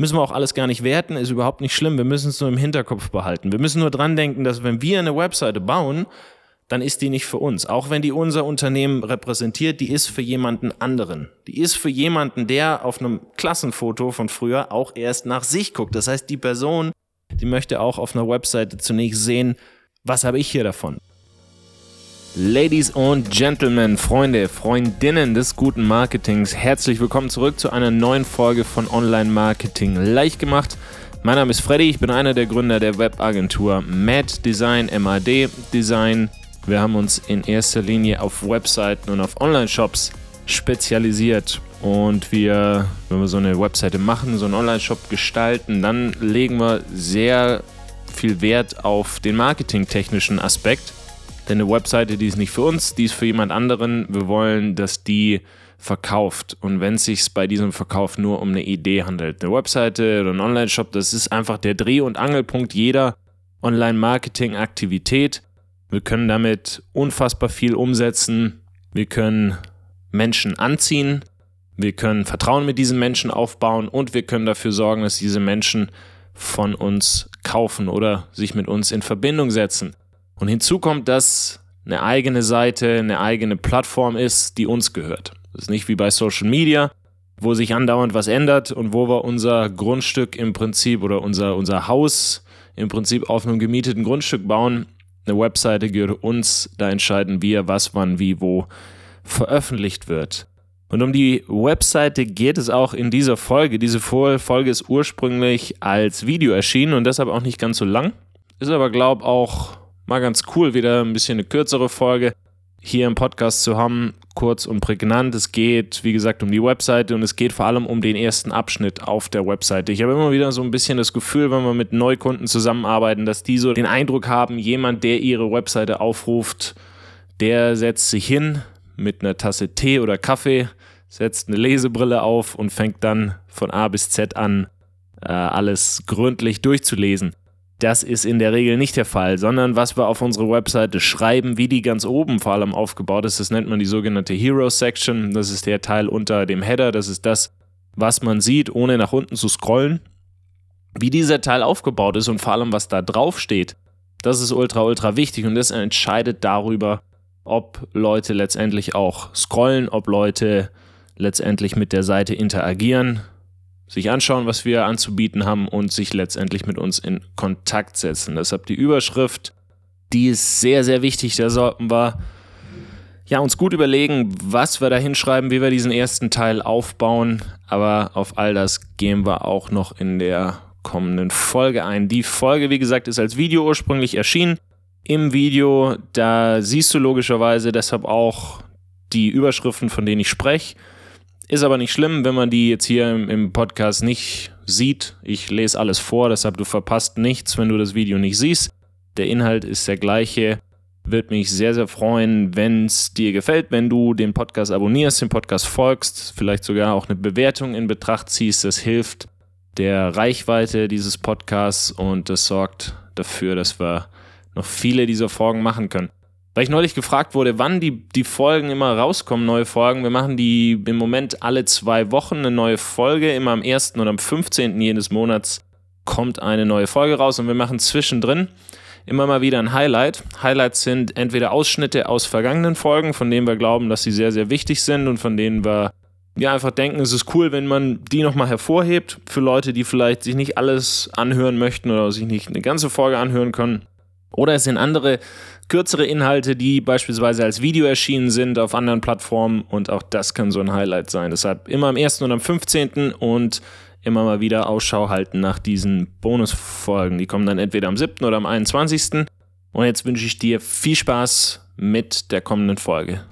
Müssen wir auch alles gar nicht werten, ist überhaupt nicht schlimm. Wir müssen es nur im Hinterkopf behalten. Wir müssen nur dran denken, dass wenn wir eine Webseite bauen, dann ist die nicht für uns. Auch wenn die unser Unternehmen repräsentiert, die ist für jemanden anderen. Die ist für jemanden, der auf einem Klassenfoto von früher auch erst nach sich guckt. Das heißt, die Person, die möchte auch auf einer Webseite zunächst sehen, was habe ich hier davon? Ladies und Gentlemen, Freunde, Freundinnen des guten Marketings, herzlich willkommen zurück zu einer neuen Folge von Online Marketing leicht gemacht. Mein Name ist Freddy, ich bin einer der Gründer der Webagentur Mad Design, MAD Design. Wir haben uns in erster Linie auf Webseiten und auf Online-Shops spezialisiert. Und wir, wenn wir so eine Webseite machen, so einen Online-Shop gestalten, dann legen wir sehr viel Wert auf den marketingtechnischen Aspekt. Denn eine Webseite, die ist nicht für uns, die ist für jemand anderen. Wir wollen, dass die verkauft. Und wenn es sich bei diesem Verkauf nur um eine Idee handelt, eine Webseite oder ein Online-Shop, das ist einfach der Dreh- und Angelpunkt jeder Online-Marketing-Aktivität. Wir können damit unfassbar viel umsetzen. Wir können Menschen anziehen. Wir können Vertrauen mit diesen Menschen aufbauen und wir können dafür sorgen, dass diese Menschen von uns kaufen oder sich mit uns in Verbindung setzen. Und hinzu kommt, dass eine eigene Seite, eine eigene Plattform ist, die uns gehört. Das ist nicht wie bei Social Media, wo sich andauernd was ändert und wo wir unser Grundstück im Prinzip oder unser, unser Haus im Prinzip auf einem gemieteten Grundstück bauen eine Webseite gehört uns, da entscheiden wir, was, wann, wie, wo veröffentlicht wird. Und um die Webseite geht es auch in dieser Folge. Diese Folge ist ursprünglich als Video erschienen und deshalb auch nicht ganz so lang. Ist aber, glaube ich, auch mal ganz cool, wieder ein bisschen eine kürzere Folge hier im Podcast zu haben, kurz und prägnant. Es geht, wie gesagt, um die Webseite und es geht vor allem um den ersten Abschnitt auf der Webseite. Ich habe immer wieder so ein bisschen das Gefühl, wenn wir mit Neukunden zusammenarbeiten, dass die so den Eindruck haben, jemand, der ihre Webseite aufruft, der setzt sich hin mit einer Tasse Tee oder Kaffee, setzt eine Lesebrille auf und fängt dann von A bis Z an, äh, alles gründlich durchzulesen. Das ist in der Regel nicht der Fall, sondern was wir auf unsere Webseite schreiben, wie die ganz oben vor allem aufgebaut ist, das nennt man die sogenannte Hero Section. Das ist der Teil unter dem Header, das ist das, was man sieht, ohne nach unten zu scrollen. Wie dieser Teil aufgebaut ist und vor allem, was da drauf steht, das ist ultra, ultra wichtig und das entscheidet darüber, ob Leute letztendlich auch scrollen, ob Leute letztendlich mit der Seite interagieren sich anschauen, was wir anzubieten haben und sich letztendlich mit uns in Kontakt setzen. Deshalb die Überschrift, die ist sehr, sehr wichtig. Da sollten wir ja, uns gut überlegen, was wir da hinschreiben, wie wir diesen ersten Teil aufbauen. Aber auf all das gehen wir auch noch in der kommenden Folge ein. Die Folge, wie gesagt, ist als Video ursprünglich erschienen. Im Video, da siehst du logischerweise deshalb auch die Überschriften, von denen ich spreche. Ist aber nicht schlimm, wenn man die jetzt hier im, Podcast nicht sieht. Ich lese alles vor, deshalb du verpasst nichts, wenn du das Video nicht siehst. Der Inhalt ist der gleiche. Würde mich sehr, sehr freuen, wenn es dir gefällt, wenn du den Podcast abonnierst, den Podcast folgst, vielleicht sogar auch eine Bewertung in Betracht ziehst. Das hilft der Reichweite dieses Podcasts und das sorgt dafür, dass wir noch viele dieser Folgen machen können. Weil ich neulich gefragt wurde, wann die, die Folgen immer rauskommen, neue Folgen. Wir machen die im Moment alle zwei Wochen eine neue Folge. Immer am 1. und am 15. jedes Monats kommt eine neue Folge raus und wir machen zwischendrin immer mal wieder ein Highlight. Highlights sind entweder Ausschnitte aus vergangenen Folgen, von denen wir glauben, dass sie sehr, sehr wichtig sind und von denen wir ja einfach denken, es ist cool, wenn man die nochmal hervorhebt für Leute, die vielleicht sich nicht alles anhören möchten oder sich nicht eine ganze Folge anhören können. Oder es sind andere kürzere Inhalte, die beispielsweise als Video erschienen sind auf anderen Plattformen und auch das kann so ein Highlight sein. Deshalb immer am 1. und am 15. und immer mal wieder Ausschau halten nach diesen Bonusfolgen. Die kommen dann entweder am 7. oder am 21. Und jetzt wünsche ich dir viel Spaß mit der kommenden Folge.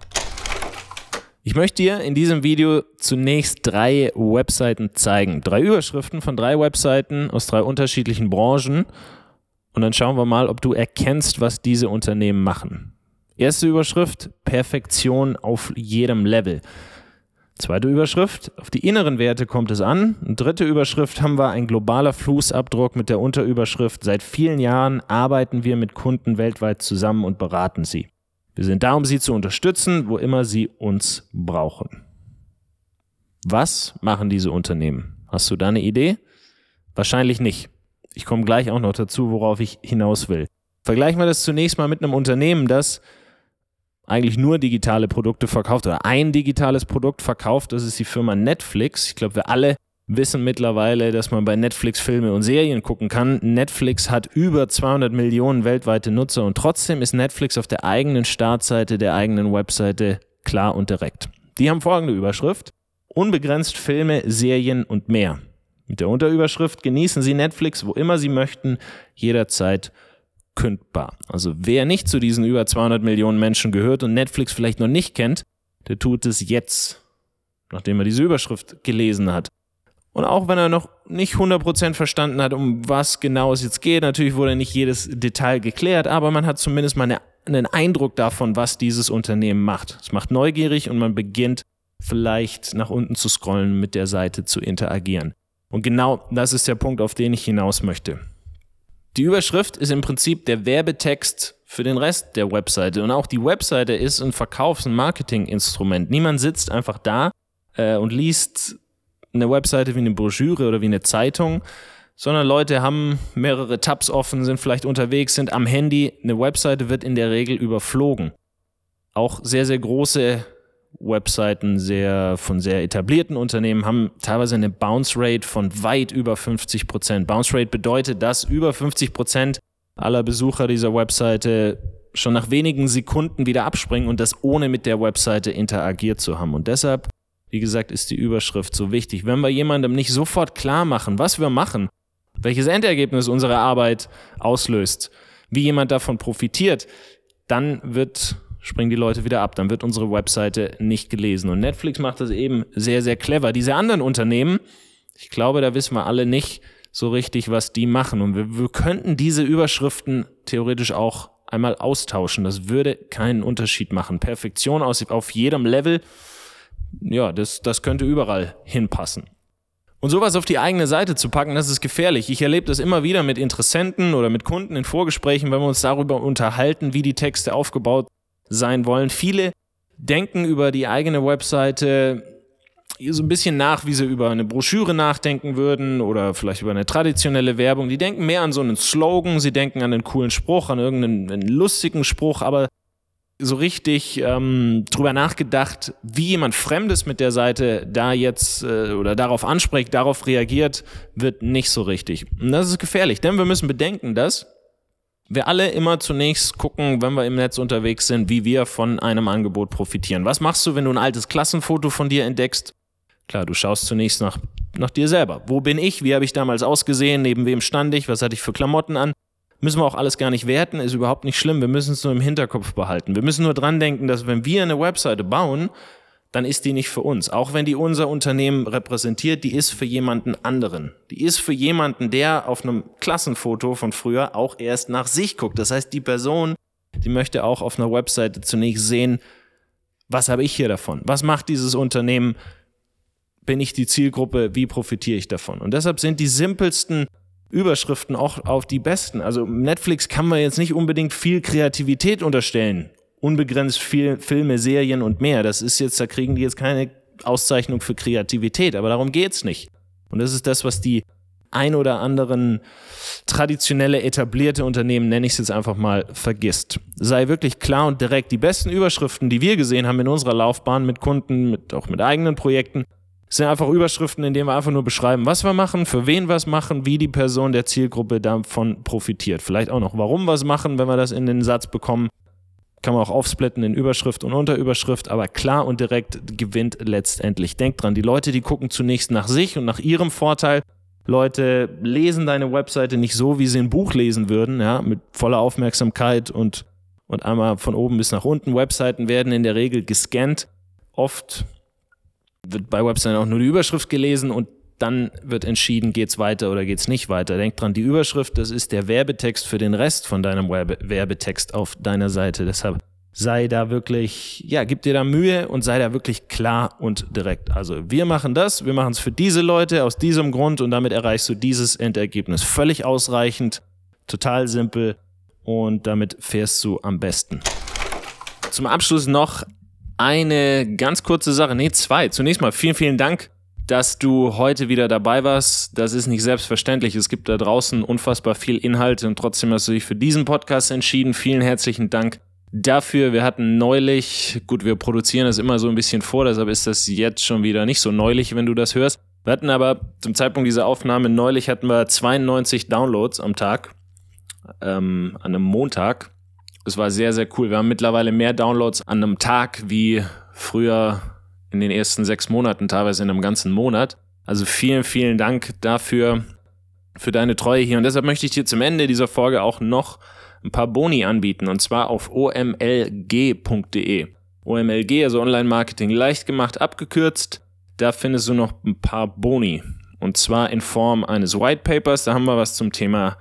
Ich möchte dir in diesem Video zunächst drei Webseiten zeigen. Drei Überschriften von drei Webseiten aus drei unterschiedlichen Branchen und dann schauen wir mal, ob du erkennst, was diese Unternehmen machen. Erste Überschrift, Perfektion auf jedem Level. Zweite Überschrift, auf die inneren Werte kommt es an. Und dritte Überschrift haben wir ein globaler Fußabdruck mit der Unterüberschrift, seit vielen Jahren arbeiten wir mit Kunden weltweit zusammen und beraten sie. Wir sind da, um sie zu unterstützen, wo immer sie uns brauchen. Was machen diese Unternehmen? Hast du da eine Idee? Wahrscheinlich nicht. Ich komme gleich auch noch dazu, worauf ich hinaus will. Vergleichen wir das zunächst mal mit einem Unternehmen, das eigentlich nur digitale Produkte verkauft oder ein digitales Produkt verkauft. Das ist die Firma Netflix. Ich glaube, wir alle wissen mittlerweile, dass man bei Netflix Filme und Serien gucken kann. Netflix hat über 200 Millionen weltweite Nutzer und trotzdem ist Netflix auf der eigenen Startseite, der eigenen Webseite klar und direkt. Die haben folgende Überschrift. Unbegrenzt Filme, Serien und mehr. Mit der Unterüberschrift genießen Sie Netflix, wo immer Sie möchten, jederzeit kündbar. Also wer nicht zu diesen über 200 Millionen Menschen gehört und Netflix vielleicht noch nicht kennt, der tut es jetzt, nachdem er diese Überschrift gelesen hat. Und auch wenn er noch nicht 100% verstanden hat, um was genau es jetzt geht, natürlich wurde nicht jedes Detail geklärt, aber man hat zumindest mal eine, einen Eindruck davon, was dieses Unternehmen macht. Es macht neugierig und man beginnt vielleicht nach unten zu scrollen, mit der Seite zu interagieren. Und genau das ist der Punkt, auf den ich hinaus möchte. Die Überschrift ist im Prinzip der Werbetext für den Rest der Webseite. Und auch die Webseite ist ein Verkaufs- und Marketinginstrument. Niemand sitzt einfach da äh, und liest eine Webseite wie eine Broschüre oder wie eine Zeitung, sondern Leute haben mehrere Tabs offen, sind vielleicht unterwegs, sind am Handy. Eine Webseite wird in der Regel überflogen. Auch sehr, sehr große Webseiten sehr, von sehr etablierten Unternehmen haben teilweise eine Bounce Rate von weit über 50 Prozent. Bounce Rate bedeutet, dass über 50 Prozent aller Besucher dieser Webseite schon nach wenigen Sekunden wieder abspringen und das ohne mit der Webseite interagiert zu haben. Und deshalb wie gesagt, ist die Überschrift so wichtig. Wenn wir jemandem nicht sofort klar machen, was wir machen, welches Endergebnis unsere Arbeit auslöst, wie jemand davon profitiert, dann wird springen die Leute wieder ab, dann wird unsere Webseite nicht gelesen. Und Netflix macht das eben sehr, sehr clever. Diese anderen Unternehmen, ich glaube, da wissen wir alle nicht so richtig, was die machen. Und wir, wir könnten diese Überschriften theoretisch auch einmal austauschen. Das würde keinen Unterschied machen. Perfektion aus, auf jedem Level ja, das, das könnte überall hinpassen. Und sowas auf die eigene Seite zu packen, das ist gefährlich. Ich erlebe das immer wieder mit Interessenten oder mit Kunden in Vorgesprächen, wenn wir uns darüber unterhalten, wie die Texte aufgebaut sein wollen. Viele denken über die eigene Webseite so ein bisschen nach, wie sie über eine Broschüre nachdenken würden oder vielleicht über eine traditionelle Werbung. Die denken mehr an so einen Slogan, sie denken an einen coolen Spruch, an irgendeinen lustigen Spruch, aber so richtig ähm, drüber nachgedacht, wie jemand Fremdes mit der Seite da jetzt äh, oder darauf anspricht, darauf reagiert, wird nicht so richtig. Und das ist gefährlich, denn wir müssen bedenken, dass wir alle immer zunächst gucken, wenn wir im Netz unterwegs sind, wie wir von einem Angebot profitieren. Was machst du, wenn du ein altes Klassenfoto von dir entdeckst? Klar, du schaust zunächst nach, nach dir selber. Wo bin ich? Wie habe ich damals ausgesehen? Neben wem stand ich? Was hatte ich für Klamotten an? Müssen wir auch alles gar nicht werten, ist überhaupt nicht schlimm. Wir müssen es nur im Hinterkopf behalten. Wir müssen nur dran denken, dass wenn wir eine Webseite bauen, dann ist die nicht für uns. Auch wenn die unser Unternehmen repräsentiert, die ist für jemanden anderen. Die ist für jemanden, der auf einem Klassenfoto von früher auch erst nach sich guckt. Das heißt, die Person, die möchte auch auf einer Webseite zunächst sehen, was habe ich hier davon? Was macht dieses Unternehmen? Bin ich die Zielgruppe? Wie profitiere ich davon? Und deshalb sind die simpelsten Überschriften auch auf die besten. Also Netflix kann man jetzt nicht unbedingt viel Kreativität unterstellen. Unbegrenzt viel Filme, Serien und mehr. Das ist jetzt, da kriegen die jetzt keine Auszeichnung für Kreativität, aber darum geht's nicht. Und das ist das, was die ein oder anderen traditionelle, etablierte Unternehmen, nenne ich es jetzt einfach mal, vergisst. Sei wirklich klar und direkt. Die besten Überschriften, die wir gesehen haben in unserer Laufbahn mit Kunden, mit, auch mit eigenen Projekten, sind einfach Überschriften, in denen wir einfach nur beschreiben, was wir machen, für wen wir es machen, wie die Person der Zielgruppe davon profitiert. Vielleicht auch noch, warum es machen, wenn wir das in den Satz bekommen. Kann man auch aufsplitten in Überschrift und Unterüberschrift, aber klar und direkt gewinnt letztendlich. Denkt dran, die Leute, die gucken zunächst nach sich und nach ihrem Vorteil. Leute lesen deine Webseite nicht so, wie sie ein Buch lesen würden, ja, mit voller Aufmerksamkeit und, und einmal von oben bis nach unten. Webseiten werden in der Regel gescannt. Oft wird bei Webseiten auch nur die Überschrift gelesen und dann wird entschieden, geht's weiter oder geht's nicht weiter. Denk dran, die Überschrift, das ist der Werbetext für den Rest von deinem Werbe Werbetext auf deiner Seite. Deshalb sei da wirklich, ja, gib dir da Mühe und sei da wirklich klar und direkt. Also wir machen das, wir machen es für diese Leute aus diesem Grund und damit erreichst du dieses Endergebnis. Völlig ausreichend, total simpel und damit fährst du am besten. Zum Abschluss noch eine ganz kurze Sache, nee, zwei. Zunächst mal vielen, vielen Dank dass du heute wieder dabei warst. Das ist nicht selbstverständlich. Es gibt da draußen unfassbar viel Inhalt und trotzdem hast du dich für diesen Podcast entschieden. Vielen herzlichen Dank dafür. Wir hatten neulich, gut, wir produzieren das immer so ein bisschen vor, deshalb ist das jetzt schon wieder nicht so neulich, wenn du das hörst. Wir hatten aber zum Zeitpunkt dieser Aufnahme neulich hatten wir 92 Downloads am Tag, ähm, an einem Montag. Es war sehr, sehr cool. Wir haben mittlerweile mehr Downloads an einem Tag wie früher in den ersten sechs Monaten, teilweise in einem ganzen Monat. Also vielen, vielen Dank dafür, für deine Treue hier. Und deshalb möchte ich dir zum Ende dieser Folge auch noch ein paar Boni anbieten und zwar auf omlg.de. OMLG, also Online Marketing leicht gemacht, abgekürzt. Da findest du noch ein paar Boni. Und zwar in Form eines White Papers. Da haben wir was zum Thema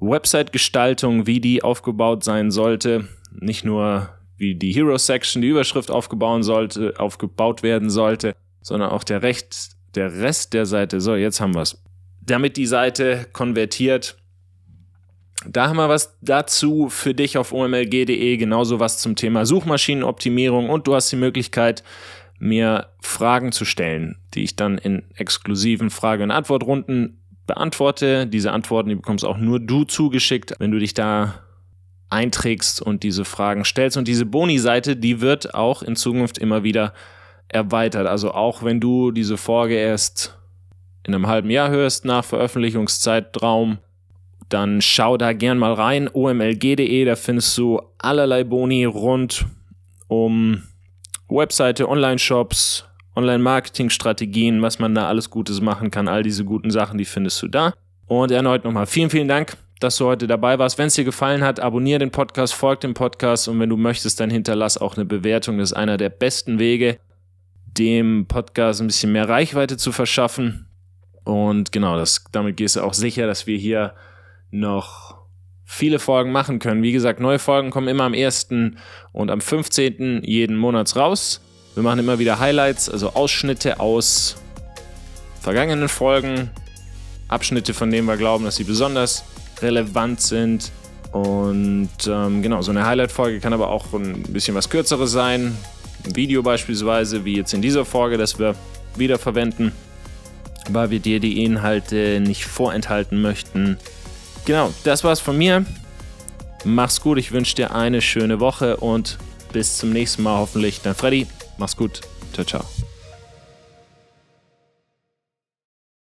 Website-Gestaltung, wie die aufgebaut sein sollte. Nicht nur wie die Hero Section, die Überschrift aufgebaut, sollte, aufgebaut werden sollte, sondern auch der, Recht, der Rest der Seite. So, jetzt haben wir es. Damit die Seite konvertiert da haben wir was dazu für dich auf omlg.de, genauso was zum Thema Suchmaschinenoptimierung und du hast die Möglichkeit, mir Fragen zu stellen, die ich dann in exklusiven Frage- und Antwortrunden beantworte. Diese Antworten, die bekommst auch nur du zugeschickt, wenn du dich da einträgst und diese Fragen stellst. Und diese Boni-Seite, die wird auch in Zukunft immer wieder erweitert. Also auch wenn du diese Folge erst in einem halben Jahr hörst nach Veröffentlichungszeitraum, dann schau da gern mal rein. omlg.de, da findest du allerlei Boni rund um Webseite, Online-Shops, Online-Marketing-Strategien, was man da alles Gutes machen kann. All diese guten Sachen, die findest du da. Und erneut nochmal vielen, vielen Dank, dass du heute dabei warst. Wenn es dir gefallen hat, abonniere den Podcast, folg dem Podcast und wenn du möchtest, dann hinterlass auch eine Bewertung. Das ist einer der besten Wege, dem Podcast ein bisschen mehr Reichweite zu verschaffen. Und genau, das, damit gehst du auch sicher, dass wir hier noch viele Folgen machen können. Wie gesagt, neue Folgen kommen immer am 1. und am 15. jeden Monats raus. Wir machen immer wieder Highlights, also Ausschnitte aus vergangenen Folgen, Abschnitte, von denen wir glauben, dass sie besonders relevant sind. Und ähm, genau, so eine Highlight-Folge kann aber auch ein bisschen was kürzeres sein. Ein Video beispielsweise, wie jetzt in dieser Folge, das wir wieder verwenden, weil wir dir die Inhalte nicht vorenthalten möchten. Genau, das war's von mir. Mach's gut, ich wünsche dir eine schöne Woche und bis zum nächsten Mal hoffentlich. Dein Freddy, mach's gut. Ciao, ciao.